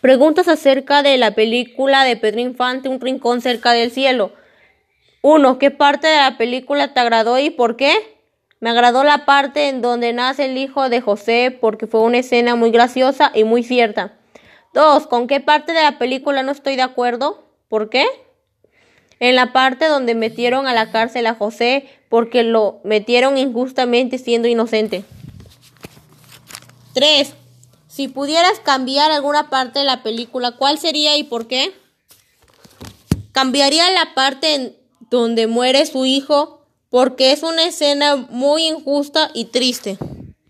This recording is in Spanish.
Preguntas acerca de la película de Pedro Infante, Un rincón cerca del cielo. 1. ¿Qué parte de la película te agradó y por qué? Me agradó la parte en donde nace el hijo de José porque fue una escena muy graciosa y muy cierta. 2. ¿Con qué parte de la película no estoy de acuerdo? ¿Por qué? En la parte donde metieron a la cárcel a José porque lo metieron injustamente siendo inocente. 3. Si pudieras cambiar alguna parte de la película, ¿cuál sería y por qué? Cambiaría la parte en donde muere su hijo porque es una escena muy injusta y triste.